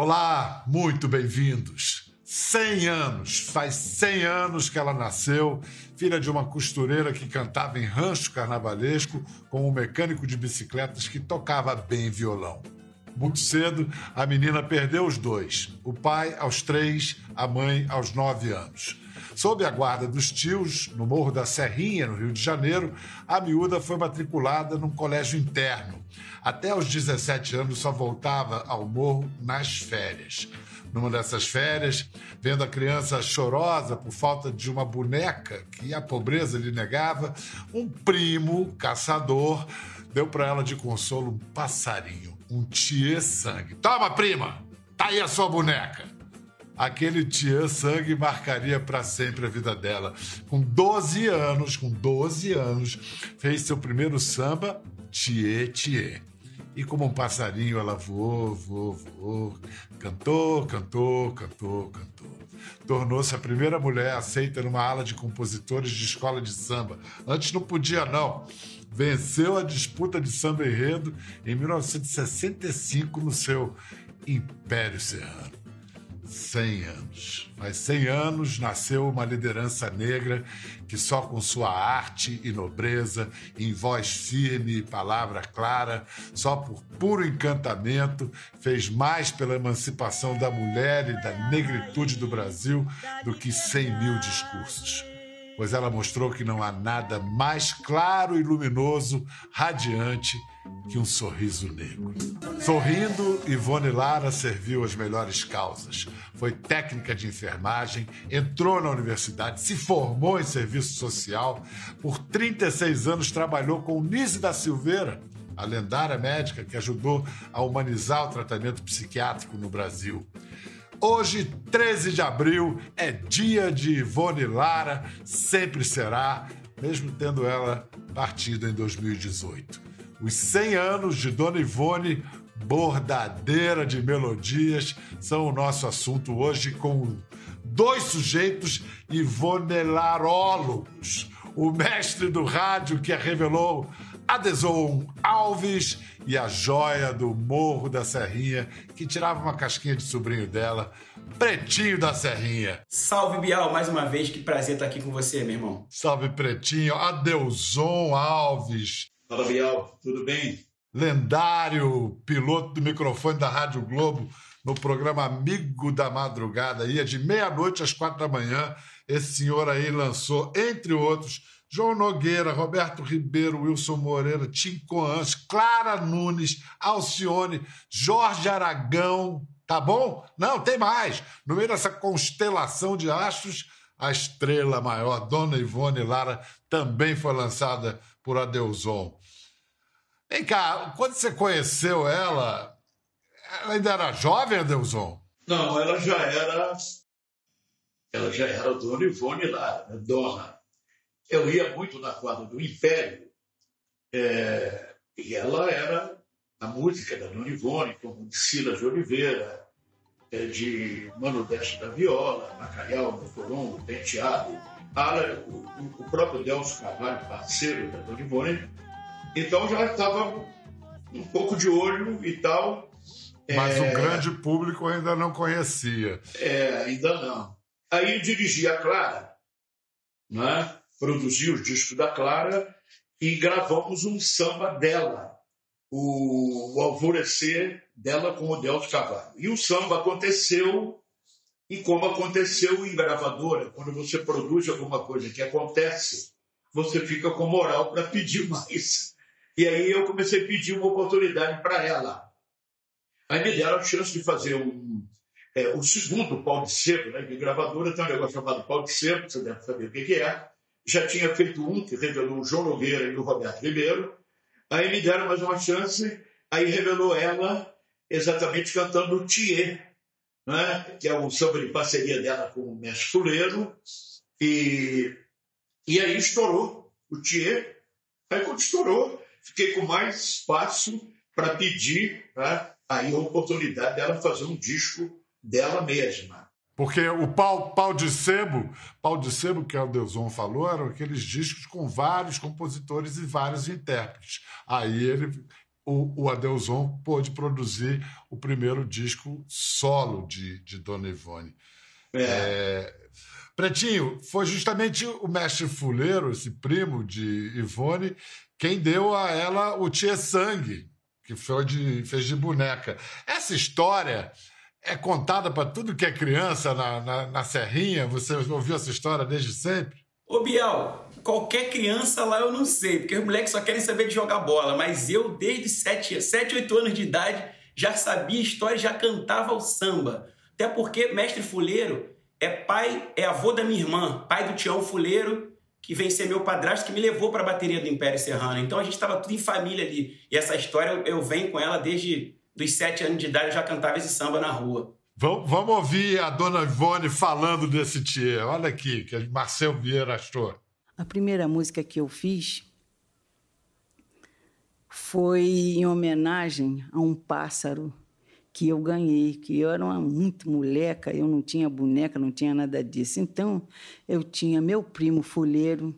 Olá, muito bem-vindos. 100 anos, faz 100 anos que ela nasceu, filha de uma costureira que cantava em rancho carnavalesco com um mecânico de bicicletas que tocava bem violão. Muito cedo, a menina perdeu os dois: o pai aos três, a mãe aos nove anos. Sob a guarda dos tios, no Morro da Serrinha, no Rio de Janeiro, a miúda foi matriculada num colégio interno. Até os 17 anos só voltava ao morro nas férias. Numa dessas férias, vendo a criança chorosa por falta de uma boneca que a pobreza lhe negava, um primo caçador deu para ela de consolo um passarinho um Thier Sangue. Toma, prima! Tá aí a sua boneca! Aquele Thier Sangue marcaria para sempre a vida dela. Com 12 anos, com 12 anos, fez seu primeiro samba, Thier Thier. E como um passarinho, ela voou, voou, voou, cantou, cantou, cantou, cantou. Tornou-se a primeira mulher aceita numa ala de compositores de escola de samba. Antes não podia, não venceu a disputa de samba enredo em 1965 no seu Império Serrano. 100 anos. Faz 100 anos nasceu uma liderança negra que só com sua arte e nobreza, em voz firme e palavra clara, só por puro encantamento, fez mais pela emancipação da mulher e da negritude do Brasil do que 100 mil discursos pois ela mostrou que não há nada mais claro e luminoso, radiante, que um sorriso negro. Sorrindo, Ivone Lara serviu as melhores causas. Foi técnica de enfermagem, entrou na universidade, se formou em serviço social. Por 36 anos trabalhou com Nise da Silveira, a lendária médica que ajudou a humanizar o tratamento psiquiátrico no Brasil. Hoje, 13 de abril, é dia de Ivone Lara, sempre será, mesmo tendo ela partido em 2018. Os 100 anos de Dona Ivone, bordadeira de melodias, são o nosso assunto hoje com dois sujeitos ivonelarólogos. O mestre do rádio que a revelou Adeson Alves e a joia do Morro da Serrinha, que tirava uma casquinha de sobrinho dela, Pretinho da Serrinha. Salve, Bial, mais uma vez, que prazer estar aqui com você, meu irmão. Salve, Pretinho. Adeuson Alves. Fala, Bial, tudo bem? Lendário piloto do microfone da Rádio Globo no programa Amigo da Madrugada. Ia de meia-noite às quatro da manhã. Esse senhor aí lançou, entre outros, João Nogueira, Roberto Ribeiro, Wilson Moreira, Tim Coans, Clara Nunes, Alcione, Jorge Aragão, tá bom? Não, tem mais. No meio dessa constelação de astros, a estrela maior, Dona Ivone Lara, também foi lançada por Adeuson. Vem cá, quando você conheceu ela, ela ainda era jovem, Adeuson? Não, ela já era. Ela já era Dona Ivone Lara, dona eu ia muito na quadra do Império, é, e ela era a música da Dona Ivone, como de Silas de Oliveira, é, de Mano Deste da Viola, Macaial, Motoron, Penteado, Ala, o, o, próprio Delcio Carvalho, parceiro da Dona Ivone. Então já estava um pouco de olho e tal. Mas é, o grande público ainda não conhecia. É, ainda não. Aí dirigi a Clara, né? Produziu os discos da Clara e gravamos um samba dela, o, o Alvorecer dela com o Delcio Cavalho. E o samba aconteceu, e como aconteceu em gravadora, quando você produz alguma coisa que acontece, você fica com moral para pedir mais. E aí eu comecei a pedir uma oportunidade para ela. Aí me deram a chance de fazer um, é, o segundo pau de sebo, né? De gravadora tem um negócio chamado pau de sebo, você deve saber o que, que é já tinha feito um que revelou o João Nogueira e o Roberto Ribeiro. Aí me deram mais uma chance, aí revelou ela exatamente cantando o Thier, né? que é o samba de parceria dela com o Mestre Fuleiro. E, e aí estourou o Thier. Aí quando estourou, fiquei com mais espaço para pedir né? aí a oportunidade dela fazer um disco dela mesma. Porque o pau, pau de sebo, pau de sebo que o Deuson falou, eram aqueles discos com vários compositores e vários intérpretes. Aí ele o, o Adelson pôde produzir o primeiro disco solo de, de Dona Ivone. É. É... Pretinho, foi justamente o mestre Fuleiro, esse primo de Ivone, quem deu a ela o Tia Sangue, que foi de, fez de boneca. Essa história é contada para tudo que é criança na, na, na Serrinha? Você ouviu essa história desde sempre? Ô Bial, qualquer criança lá eu não sei, porque os moleques só querem saber de jogar bola, mas eu, desde 7, 7 8 anos de idade, já sabia história, já cantava o samba. Até porque mestre fuleiro é pai, é avô da minha irmã, pai do Tião Fuleiro, que vem ser meu padrasto, que me levou para a bateria do Império Serrano. Então a gente estava tudo em família ali. E essa história eu, eu venho com ela desde dos sete anos de idade, eu já cantava esse samba na rua. Vamos, vamos ouvir a dona Ivone falando desse tia. Olha aqui, que Marcel Vieira achou. A primeira música que eu fiz foi em homenagem a um pássaro que eu ganhei, que eu era uma muito moleca, eu não tinha boneca, não tinha nada disso. Então, eu tinha meu primo folheiro,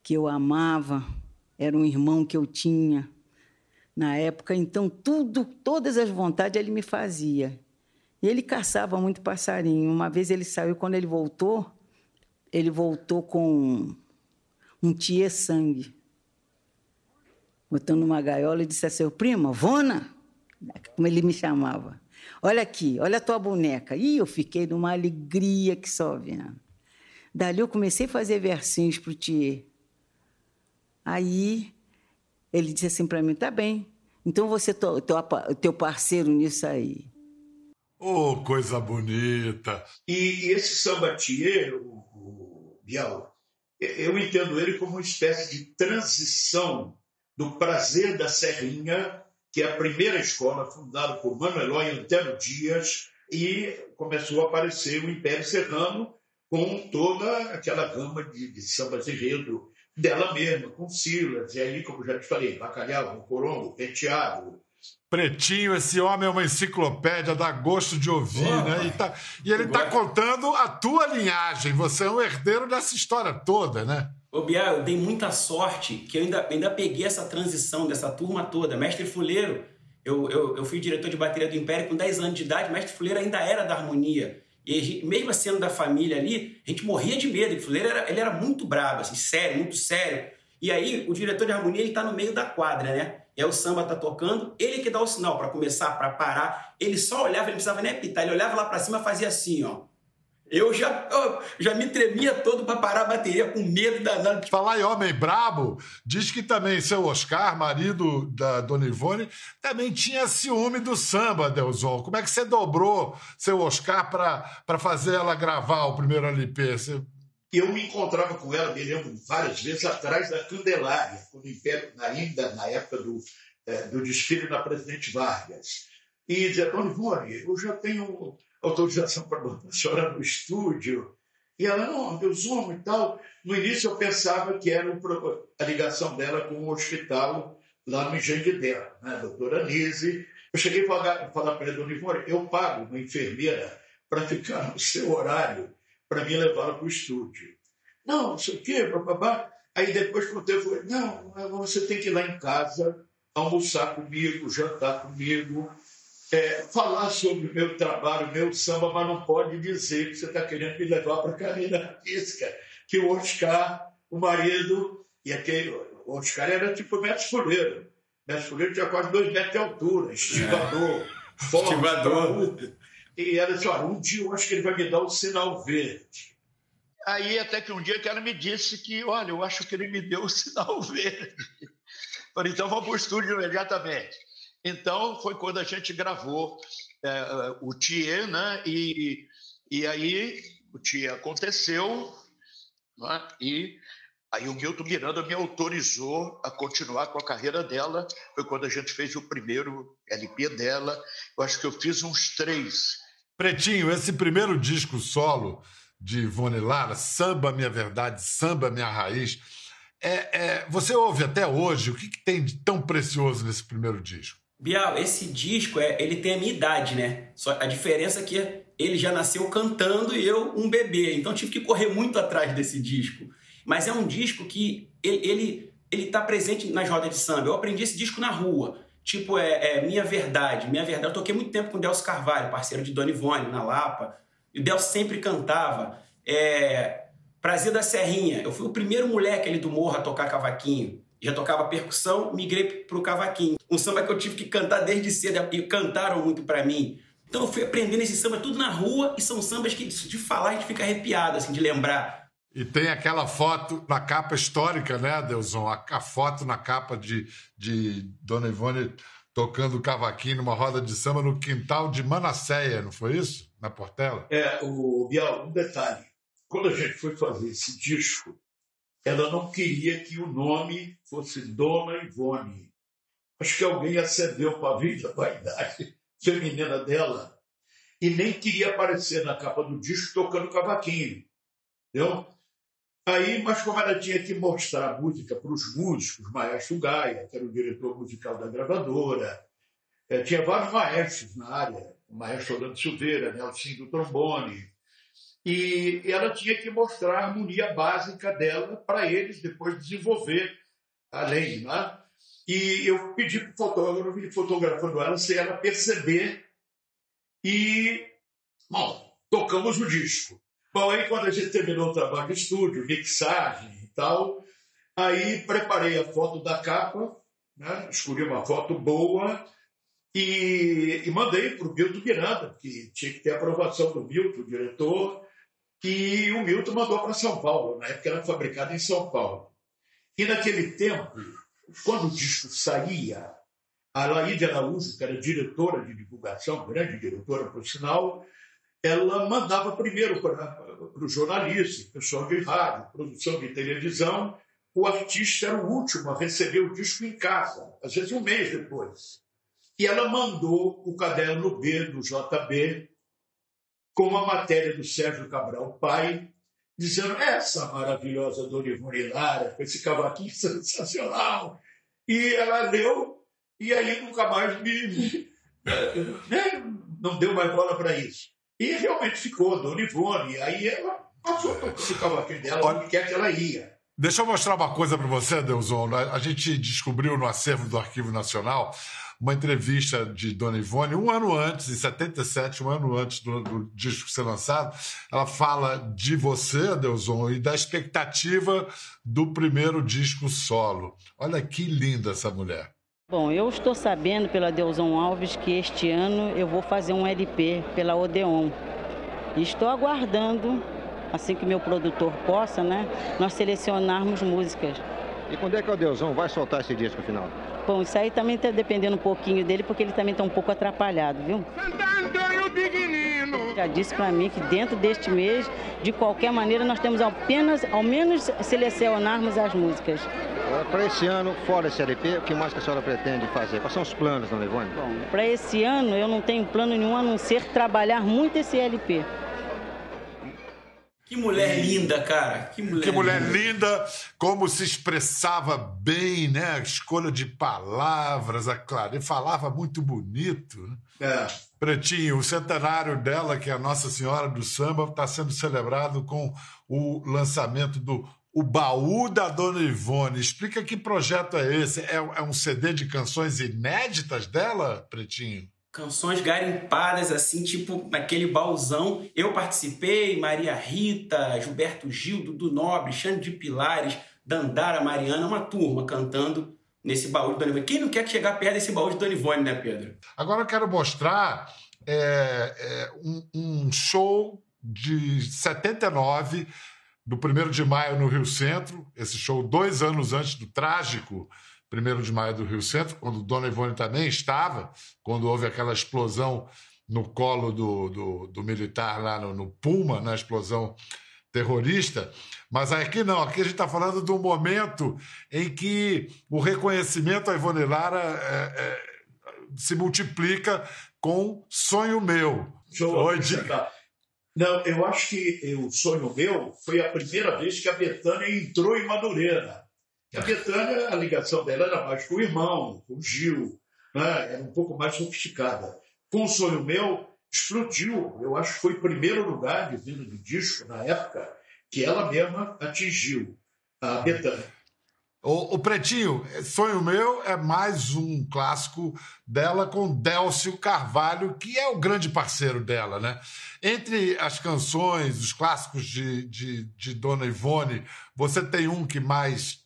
que eu amava, era um irmão que eu tinha na época, então tudo, todas as vontades ele me fazia. E ele caçava muito passarinho. Uma vez ele saiu, quando ele voltou, ele voltou com um tia sangue. Botando uma gaiola e disse a seu primo, Vona, como ele me chamava. Olha aqui, olha a tua boneca. E eu fiquei numa alegria que só vendo. Dali eu comecei a fazer versinhos para o. Aí ele disse assim para mim, tá bem, então você é teu, teu parceiro nisso aí. Oh, coisa bonita! E, e esse sambatier, o, o Bial, eu entendo ele como uma espécie de transição do prazer da Serrinha, que é a primeira escola fundada por Manuel e Antero Dias, e começou a aparecer o Império Serrano com toda aquela gama de, de sambas enredo dela mesma, com Silas, e aí, como já te falei, bacalhau, corongo, penteado, Pretinho, esse homem é uma enciclopédia, dá gosto de ouvir, né? E, tá, e ele está contando a tua linhagem. Você é um herdeiro dessa história toda, né? Ô, Bia, eu dei muita sorte que eu ainda, ainda peguei essa transição dessa turma toda. Mestre Fuleiro, eu, eu, eu fui diretor de bateria do Império com 10 anos de idade. Mestre Fuleiro ainda era da harmonia. E mesmo sendo da família ali, a gente morria de medo. Fuleiro era, ele era muito bravo, assim, sério, muito sério. E aí, o diretor de harmonia, ele tá no meio da quadra, né? E aí o samba tá tocando, ele que dá o sinal para começar, para parar. Ele só olhava, ele não precisava nem apitar, ele olhava lá para cima fazia assim, ó. Eu já, eu já me tremia todo para parar a bateria, com medo danado. Falar em homem brabo, diz que também seu Oscar, marido da Dona Ivone, também tinha ciúme do samba, Delzon. Como é que você dobrou seu Oscar para fazer ela gravar o primeiro LP? Você eu me encontrava com ela, me lembro, várias vezes atrás da Candelária, quando o Império, ainda na época do, é, do desfile na Presidente Vargas. E dizia, Dona Ivone, eu já tenho autorização para a senhora no estúdio. E ela, não, Deus homem e tal. No início eu pensava que era a ligação dela com o hospital lá no Engenho dela, né, doutora Anise. Eu cheguei a falar para ela, Dona Ivone, eu pago uma enfermeira para ficar no seu horário para me levá-la para o estúdio. Não, não sei o quê, babá. Aí depois quando eu falei, não, você tem que ir lá em casa, almoçar comigo, jantar comigo, é, falar sobre o meu trabalho, o meu samba, mas não pode dizer que você está querendo me levar para a carreira artística. Que o Oscar, o marido, e aquele, o Oscar era tipo metro fuleiro. Metro fuleiro tinha quase dois metros de altura, estivador, é. forte, estivador. E ela disse: Olha, um dia eu acho que ele vai me dar o sinal verde. Aí, até que um dia que ela me disse que, olha, eu acho que ele me deu o sinal verde. Falei, então vamos para o estúdio imediatamente. Então, foi quando a gente gravou é, o Thier, né? E, e aí o Thier aconteceu, né? e aí o Milton Miranda me autorizou a continuar com a carreira dela. Foi quando a gente fez o primeiro LP dela. Eu acho que eu fiz uns três Pretinho, esse primeiro disco solo de Ivone Lara, Samba Minha Verdade, Samba Minha Raiz, é, é, você ouve até hoje, o que, que, tem de tão precioso nesse primeiro disco? Bial, esse disco, é, ele tem a minha idade, né? Só a diferença é que ele já nasceu cantando e eu um bebê, então tive que correr muito atrás desse disco. Mas é um disco que ele, ele, ele tá presente nas rodas de samba. Eu aprendi esse disco na rua. tipo é, é, Minha Verdade. Minha Verdade, eu toquei muito tempo com o Delcio Carvalho, parceiro de Dona Ivone, na Lapa. E o Delcio sempre cantava. É, Prazer da Serrinha. Eu fui o primeiro moleque ali do morro a tocar cavaquinho. Já tocava percussão, migrei pro cavaquinho. Um samba que eu tive que cantar desde cedo e cantaram muito para mim. Então eu fui aprendendo esse samba tudo na rua e são sambas que de falar a gente fica arrepiado, assim, de lembrar. E tem aquela foto na capa histórica, né, Adelson? A, a foto na capa de, de Dona Ivone tocando cavaquinho numa roda de samba no quintal de Manasseia, não foi isso? Na Portela? É, o Bial, um detalhe. Quando a gente foi fazer esse disco, ela não queria que o nome fosse Dona Ivone. Acho que alguém acendeu para a a vaidade feminina dela e nem queria aparecer na capa do disco tocando cavaquinho. Entendeu? Aí, mas como ela tinha que mostrar a música para os músicos, Maestro Gaia, que era o diretor musical da gravadora, é, tinha vários maestros na área, o maestro Orlando Silveira, Nelson do trombone, e ela tinha que mostrar a harmonia básica dela para eles depois desenvolver além, né? E eu pedi para o fotógrafo, ele fotografando ela, sem ela perceber. E, bom, tocamos o disco. Bom, aí quando a gente terminou o trabalho de estúdio, mixagem e tal, aí preparei a foto da capa, né? escolhi uma foto boa e, e mandei para o Milton Miranda, que tinha que ter aprovação do Milton, o diretor, e o Milton mandou para São Paulo, na época era fabricado em São Paulo. E naquele tempo, quando o disco saía, a Laíde Araújo, que era diretora de divulgação, grande diretora, por sinal, ela mandava primeiro para o jornalista, pessoal de rádio, produção de televisão, o artista era o último a receber o disco em casa, às vezes um mês depois. E ela mandou o caderno B do JB com uma matéria do Sérgio Cabral Pai, dizendo essa maravilhosa Dona Ivone Lara, com esse cavaquinho sensacional. E ela leu, e aí nunca mais me. Né, não deu mais bola para isso. E realmente ficou, Dona Ivone. Aí ela passou esse cavaquinho dela, onde quer que ela ia. Deixa eu mostrar uma coisa para você, Deuzon. A gente descobriu no acervo do Arquivo Nacional uma entrevista de Dona Ivone um ano antes, em 77, um ano antes do, do disco ser lançado. Ela fala de você, Adelson, e da expectativa do primeiro disco solo. Olha que linda essa mulher. Bom, eu estou sabendo pela Adelson Alves que este ano eu vou fazer um LP pela Odeon. E estou aguardando, assim que meu produtor possa, né, nós selecionarmos músicas. E quando é que o Adelson vai soltar esse disco final? Bom, isso aí também está dependendo um pouquinho dele, porque ele também está um pouco atrapalhado, viu? Já disse para mim que dentro deste mês, de qualquer maneira, nós temos apenas, ao menos, selecionarmos as músicas. Para esse ano, fora esse LP, o que mais que a senhora pretende fazer? Quais são os planos, dona Ivone? Bom, para esse ano eu não tenho plano nenhum a não ser trabalhar muito esse LP. Que mulher linda, cara. Que mulher, que mulher linda. linda. como se expressava bem, né? A escolha de palavras, a Clara. falava muito bonito. Né? É. Pretinho, o centenário dela, que é a Nossa Senhora do Samba, está sendo celebrado com o lançamento do O Baú da Dona Ivone. Explica que projeto é esse? É, é um CD de canções inéditas dela, Pretinho? Canções garimpadas, assim, tipo naquele bauzão. Eu participei, Maria Rita, Gilberto Gil, Dudu Nobre, Xande de Pilares, Dandara, Mariana, uma turma cantando nesse baú de Dona Ivone. Quem não quer chegar perto desse baú de Dona Ivone, né, Pedro? Agora eu quero mostrar é, é, um, um show de 79 do 1 de maio no Rio Centro, esse show dois anos antes do trágico 1 de maio do Rio Centro, quando Dona Ivone também estava, quando houve aquela explosão no colo do, do, do militar lá no, no, Puma, na explosão terrorista. Mas aqui não, aqui a gente está falando do momento em que o reconhecimento à Ivone Lara é, é, se multiplica com Sonho Meu. Oi, Não, eu acho que o Sonho Meu foi a primeira vez que a Betânia entrou em Madureira. A Betânia, a ligação dela era mais com o irmão, com o Gil, né? era um pouco mais sofisticada. Com o Sonho Meu, explodiu. Eu acho que foi o primeiro lugar de venda do disco, na época, que ela mesma atingiu, a Betânia. O, o, Pretinho, Sonho Meu é mais um clássico dela com Délcio Carvalho, que é o grande parceiro dela, né? Entre as canções, os clássicos de, de, de Dona Ivone, você tem um que mais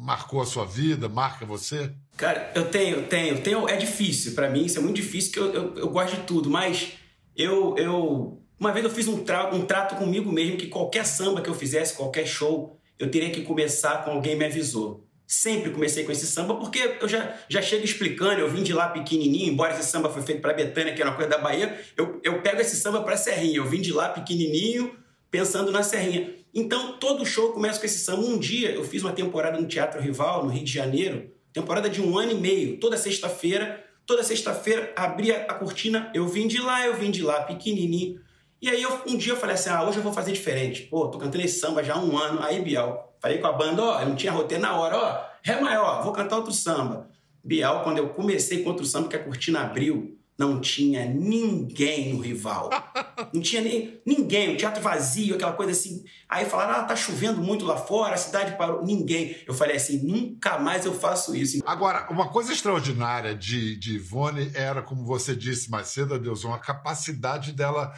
marcou a sua vida, marca você? Cara, eu tenho, tenho, tenho. É difícil para mim, isso é muito difícil, porque eu, eu, eu gosto de tudo, mas eu, eu. Uma vez eu fiz um, tra um trato comigo mesmo que qualquer samba que eu fizesse, qualquer show, eu teria que começar com alguém me avisou. Sempre comecei com esse samba, porque eu já, já chego explicando, eu vim de lá pequenininho, embora esse samba foi feito para Betânia, que era uma coisa da Bahia, eu, eu pego esse samba para Serrinha, eu vim de lá pequenininho, pensando na Serrinha. Então, todo show começa com esse samba. Um dia, eu fiz uma temporada no Teatro Rival, no Rio de Janeiro, temporada de um ano e meio, toda sexta-feira, toda sexta-feira, abria a cortina, eu vim de lá, eu vim de lá, pequenininho, e aí eu, um dia eu falei assim, ah, hoje eu vou fazer diferente. Pô, tô cantando esse samba já há um ano. Aí, Biel, falei com a banda, ó, eu não tinha roteiro na hora, ó, Ré maior, vou cantar outro samba. Biel, quando eu comecei com outro samba, que a cortina abriu, não tinha ninguém no rival. Não tinha nem, ninguém, o teatro vazio, aquela coisa assim. Aí falaram, ah, tá chovendo muito lá fora, a cidade parou. Ninguém. Eu falei assim, nunca mais eu faço isso. Agora, uma coisa extraordinária de, de Ivone era, como você disse mais cedo, Adeus, a capacidade dela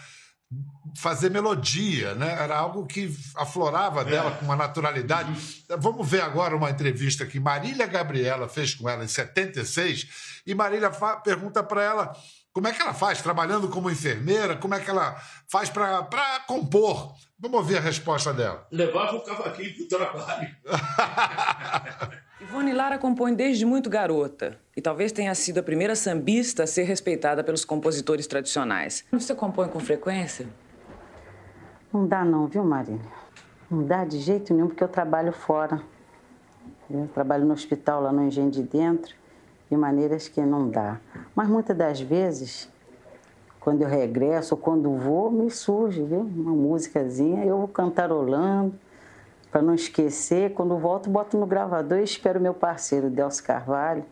fazer melodia, né? Era algo que aflorava dela é. com uma naturalidade. Uhum. Vamos ver agora uma entrevista que Marília Gabriela fez com ela em 76 e Marília pergunta para ela como é que ela faz trabalhando como enfermeira, como é que ela faz para compor. Vamos ouvir a resposta dela. Levava o cavaquinho para o trabalho. Lara compõe desde muito garota e talvez tenha sido a primeira sambista a ser respeitada pelos compositores tradicionais. Você compõe com frequência? Não dá não, viu, Marília? Não dá de jeito nenhum porque eu trabalho fora. Eu trabalho no hospital lá no Engenho de Dentro, de maneiras que não dá. Mas muitas das vezes, quando eu regresso ou quando vou, me surge, viu? Uma músicazinha, eu vou cantarolando para não esquecer, quando volto, boto no gravador e espero meu parceiro, Delcio Carvalho.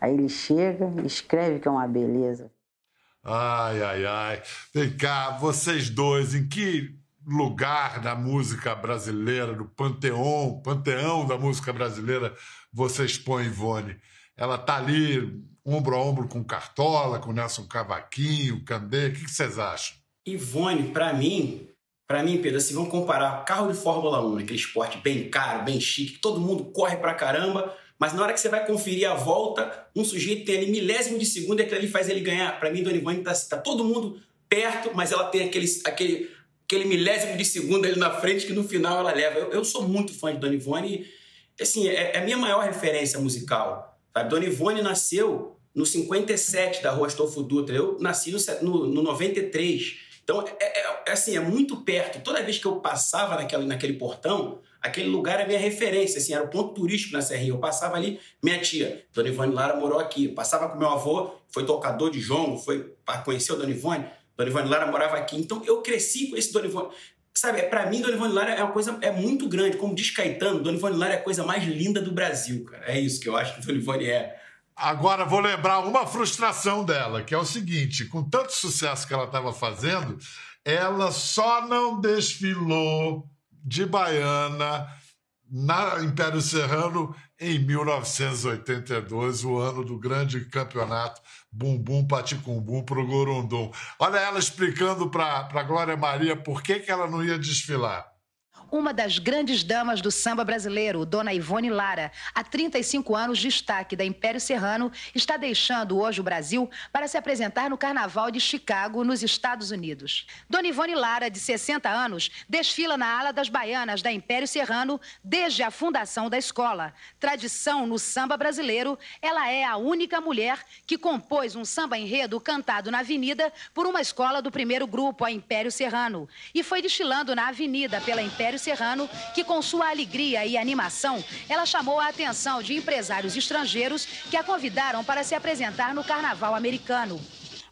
Aí ele chega e escreve que é uma beleza. Ai, ai, ai. Vem cá, vocês dois, em que lugar da música brasileira, do panteão, panteão da música brasileira, vocês põem Ivone? Ela tá ali, ombro a ombro com Cartola, com Nelson Cavaquinho, Candê, o que vocês acham? Ivone, para mim, para mim, Pedro, assim, vamos comparar carro de Fórmula 1, aquele esporte bem caro, bem chique, que todo mundo corre pra caramba, mas na hora que você vai conferir a volta, um sujeito tem ali milésimo de segundo e aquilo ali faz ele ganhar. Para mim, Dona Ivone tá, tá, todo mundo perto, mas ela tem aquele, aquele, aquele milésimo de segundo ali na frente que no final ela leva. Eu, eu sou muito fã de Dona Ivone e, assim, é, é, a minha maior referência musical. Sabe? Dona Ivone nasceu no 57 da Rua Astolfo Dutra, eu nasci no, no, no 93. Então, é, é, é, assim, é muito perto. Toda vez que eu passava naquele, naquele portão, aquele lugar é minha referência, assim, era o ponto turístico na Serrinha. Eu passava ali, minha tia, Dona Ivone Lara morou aqui. Passava com meu avô, foi tocador de jongo, foi conhecer o Dona Ivone. Dona Ivone Lara morava aqui. Então, eu cresci com esse Dona Ivone. Sabe, para mim, Dona Ivone Lara é uma coisa é muito grande. Como diz Caetano, Dona Ivone Lara é a coisa mais linda do Brasil, cara. É isso que eu acho que Dona Ivone é. Agora vou lembrar uma frustração dela, que é o seguinte: com tanto sucesso que ela estava fazendo, ela só não desfilou de baiana na Império Serrano em 1982, o ano do grande campeonato Bumbum Paticumbum para o Gorundum. Olha ela explicando para Glória Maria por que, que ela não ia desfilar uma das grandes damas do samba brasileiro, Dona Ivone Lara, há 35 anos destaque da Império Serrano, está deixando hoje o Brasil para se apresentar no Carnaval de Chicago, nos Estados Unidos. Dona Ivone Lara, de 60 anos, desfila na ala das baianas da Império Serrano desde a fundação da escola. Tradição no samba brasileiro, ela é a única mulher que compôs um samba enredo cantado na avenida por uma escola do primeiro grupo, a Império Serrano, e foi desfilando na avenida pela Império Serrano, que com sua alegria e animação, ela chamou a atenção de empresários estrangeiros que a convidaram para se apresentar no carnaval americano.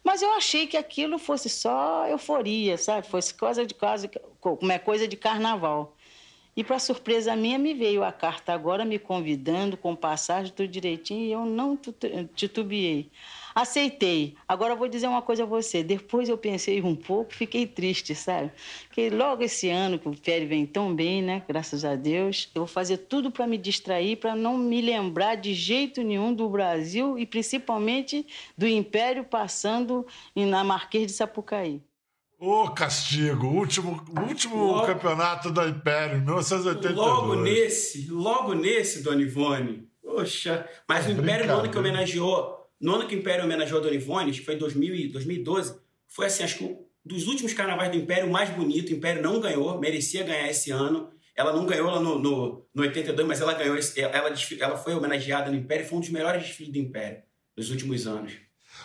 Mas eu achei que aquilo fosse só euforia, sabe? Fosse coisa de quase como é coisa de carnaval. E para surpresa minha, me veio a carta agora me convidando com passagem, tudo direitinho, e eu não titubeei. Aceitei. Agora eu vou dizer uma coisa a você. Depois eu pensei um pouco, fiquei triste, sabe? Porque logo esse ano que o Pérez vem tão bem, né? Graças a Deus, eu vou fazer tudo para me distrair, para não me lembrar de jeito nenhum do Brasil e principalmente do Império passando na Marquês de Sapucaí. Ô, oh, castigo! Último, último logo, campeonato do Império, 1982. Logo nesse, logo nesse, Dona Ivone. Poxa, mas o Império, no ano que homenageou no ano que o Império homenageou a Dona Ivone, que foi em 2012, foi assim, acho que dos últimos carnavais do Império mais bonito. O Império não ganhou, merecia ganhar esse ano. Ela não ganhou lá no, no, no 82, mas ela ganhou. Ela, ela foi homenageada no Império, foi um dos melhores desfiles do Império dos últimos anos.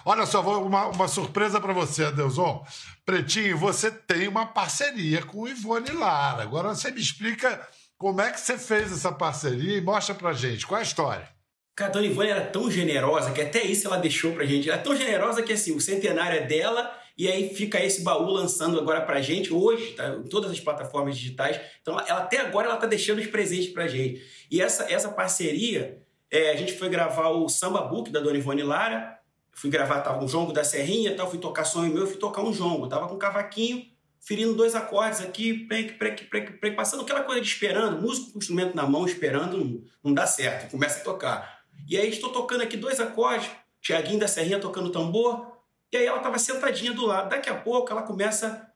Olha só, uma, uma surpresa para você, Adelson. Pretinho, você tem uma parceria com o Ivone Lara. Agora você me explica como é que você fez essa parceria e mostra pra gente. Qual é a história? Cara, a Dona Ivone era tão generosa que até isso ela deixou pra gente. Ela é tão generosa que assim, o centenário é dela e aí fica esse baú lançando agora pra gente hoje, tá? Em todas as plataformas digitais. Então, ela, até agora ela tá deixando os presentes pra gente. E essa, essa parceria, é, a gente foi gravar o Samba Book da Dona Ivone Lara. Fui gravar tava, um jongo da Serrinha, tal, fui tocar sonho meu, fui tocar um jongo. Tava com um cavaquinho, ferindo dois acordes aqui, prec, prec, prec, prec, passando aquela coisa de esperando, músico com o instrumento na mão, esperando, não, não dá certo, começa a tocar. E aí estou tocando aqui dois acordes, Tiaguinho da Serrinha tocando tambor, e aí ela estava sentadinha do lado. Daqui a pouco ela começa.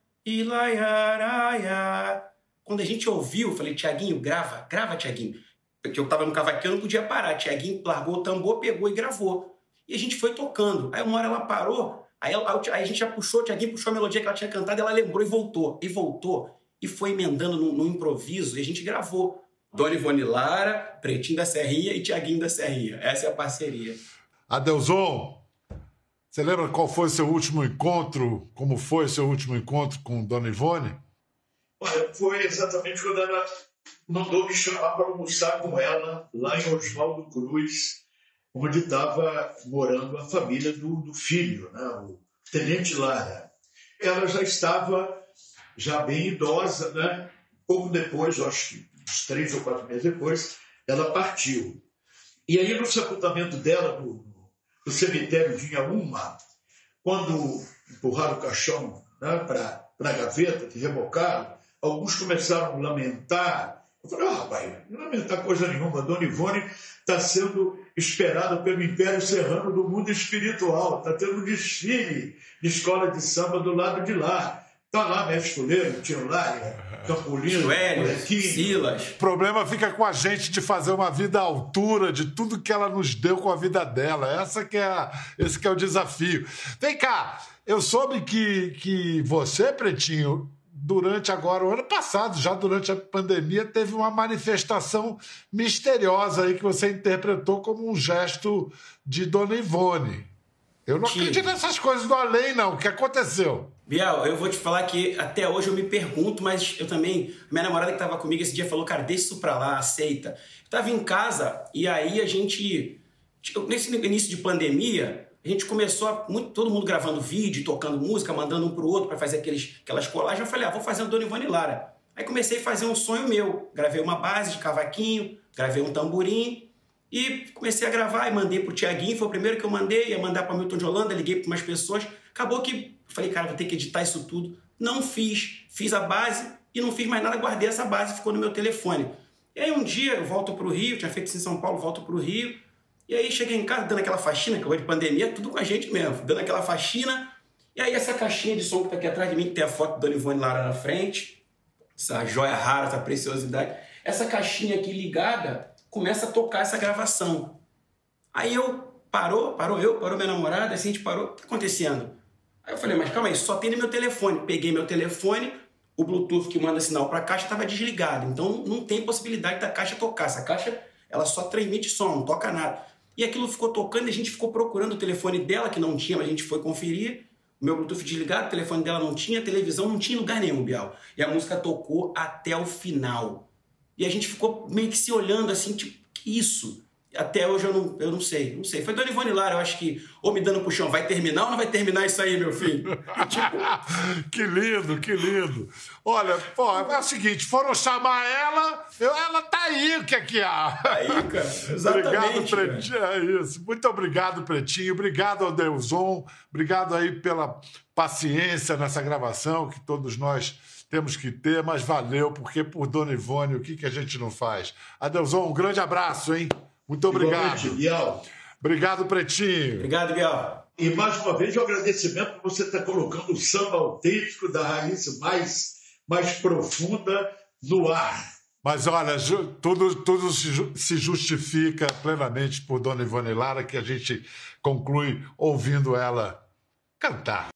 Quando a gente ouviu, eu falei, Tiaguinho, grava, grava, Tiaguinho. Porque eu estava no cavaquinho, eu não podia parar. Tiaguinho largou o tambor, pegou e gravou. E a gente foi tocando. Aí uma hora ela parou, aí, ela, aí a gente já puxou, Tiaguinho puxou a melodia que ela tinha cantado, ela lembrou e voltou. E voltou. E foi emendando no, no improviso, e a gente gravou. Dona Ivone Lara, Pretinho da Serrinha e Tiaguinho da Serrinha. Essa é a parceria. Adelson, você lembra qual foi o seu último encontro? Como foi o seu último encontro com Dona Ivone? Olha, foi exatamente quando ela mandou me chamar para almoçar com ela lá em Oswaldo Cruz, onde estava morando a família do, do filho, né, o Tenente Lara. Ela já estava já bem idosa, né? Pouco depois, acho que uns três ou quatro meses depois, ela partiu. E aí, no sepultamento dela, no, no cemitério de Inhaúma, quando empurraram o caixão né, para a gaveta, que rebocaram, alguns começaram a lamentar. Eu falei, ah, rapaz, não lamentar coisa nenhuma. Dona Ivone está sendo esperada pelo Império Serrano do mundo espiritual. Está tendo um desfile de escola de samba do lado de lá. Está lá, mestre Fuleiro, Tio Lária, Campolino, Silas. O problema fica com a gente de fazer uma vida à altura de tudo que ela nos deu com a vida dela. Essa que é a, esse que é o desafio. Vem cá, eu soube que, que você, Pretinho, durante agora, o ano passado, já durante a pandemia, teve uma manifestação misteriosa aí que você interpretou como um gesto de Dona Ivone. Eu não acredito nessas coisas do além, não. O que aconteceu? Biel, eu vou te falar que até hoje eu me pergunto, mas eu também. Minha namorada que estava comigo esse dia falou, cara, deixa isso pra lá, aceita. Eu tava em casa e aí a gente. Nesse início de pandemia, a gente começou a, muito, todo mundo gravando vídeo, tocando música, mandando um pro outro para fazer aqueles, aquelas colagens. Eu falei, ah, vou fazer um Dona Ivone Lara. Aí comecei a fazer um sonho meu. Gravei uma base de cavaquinho, gravei um tamborim e comecei a gravar e mandei pro Tiaguinho, foi o primeiro que eu mandei, ia mandar para Milton de Holanda, liguei para umas pessoas. Acabou que falei, cara, vou ter que editar isso tudo. Não fiz, fiz a base e não fiz mais nada, guardei essa base, ficou no meu telefone. E aí um dia eu volto pro Rio, tinha feito isso em São Paulo, volto pro Rio. E aí cheguei em casa dando aquela faxina, eu de pandemia, tudo com a gente mesmo, dando aquela faxina. E aí essa caixinha de som que tá aqui atrás de mim, que tem a foto do Ivone Lara na frente, essa joia rara, essa preciosidade. Essa caixinha aqui ligada, começa a tocar essa gravação. Aí eu parou, parou eu, parou minha namorada, assim a gente parou, o que tá acontecendo? Aí eu falei, mas calma aí, só tem no meu telefone. Peguei meu telefone, o Bluetooth que manda sinal para a caixa estava desligado, então não tem possibilidade da caixa tocar. Essa caixa ela só transmite som, não toca nada. E aquilo ficou tocando e a gente ficou procurando o telefone dela, que não tinha, mas a gente foi conferir. O meu Bluetooth desligado, o telefone dela não tinha, a televisão não tinha lugar nenhum, Bial. E a música tocou até o final. E a gente ficou meio que se olhando assim, tipo, que isso? até hoje eu não, eu não sei, não sei. Foi Dona Ivone Lara, eu acho que, ou me dando puxão, vai terminar ou não vai terminar isso aí, meu filho? tipo... que lindo, que lindo. Olha, pô, é o seguinte, foram chamar ela, eu, ela tá aí, o que é que há? Tá aí, cara, exatamente. Obrigado, Pretinho, é isso. Muito obrigado, Pretinho, obrigado ao Deuson, obrigado aí pela paciência nessa gravação que todos nós temos que ter, mas valeu, porque por Dona Ivone, o que, que a gente não faz? Adeuson, um grande abraço, hein? Muito obrigado. Bial. Obrigado, Pretinho. Obrigado, Bial. E mais uma vez, o um agradecimento por você estar colocando o samba autêntico da raiz mais, mais profunda no ar. Mas olha, tudo, tudo se justifica plenamente por Dona Ivone Lara, que a gente conclui ouvindo ela cantar.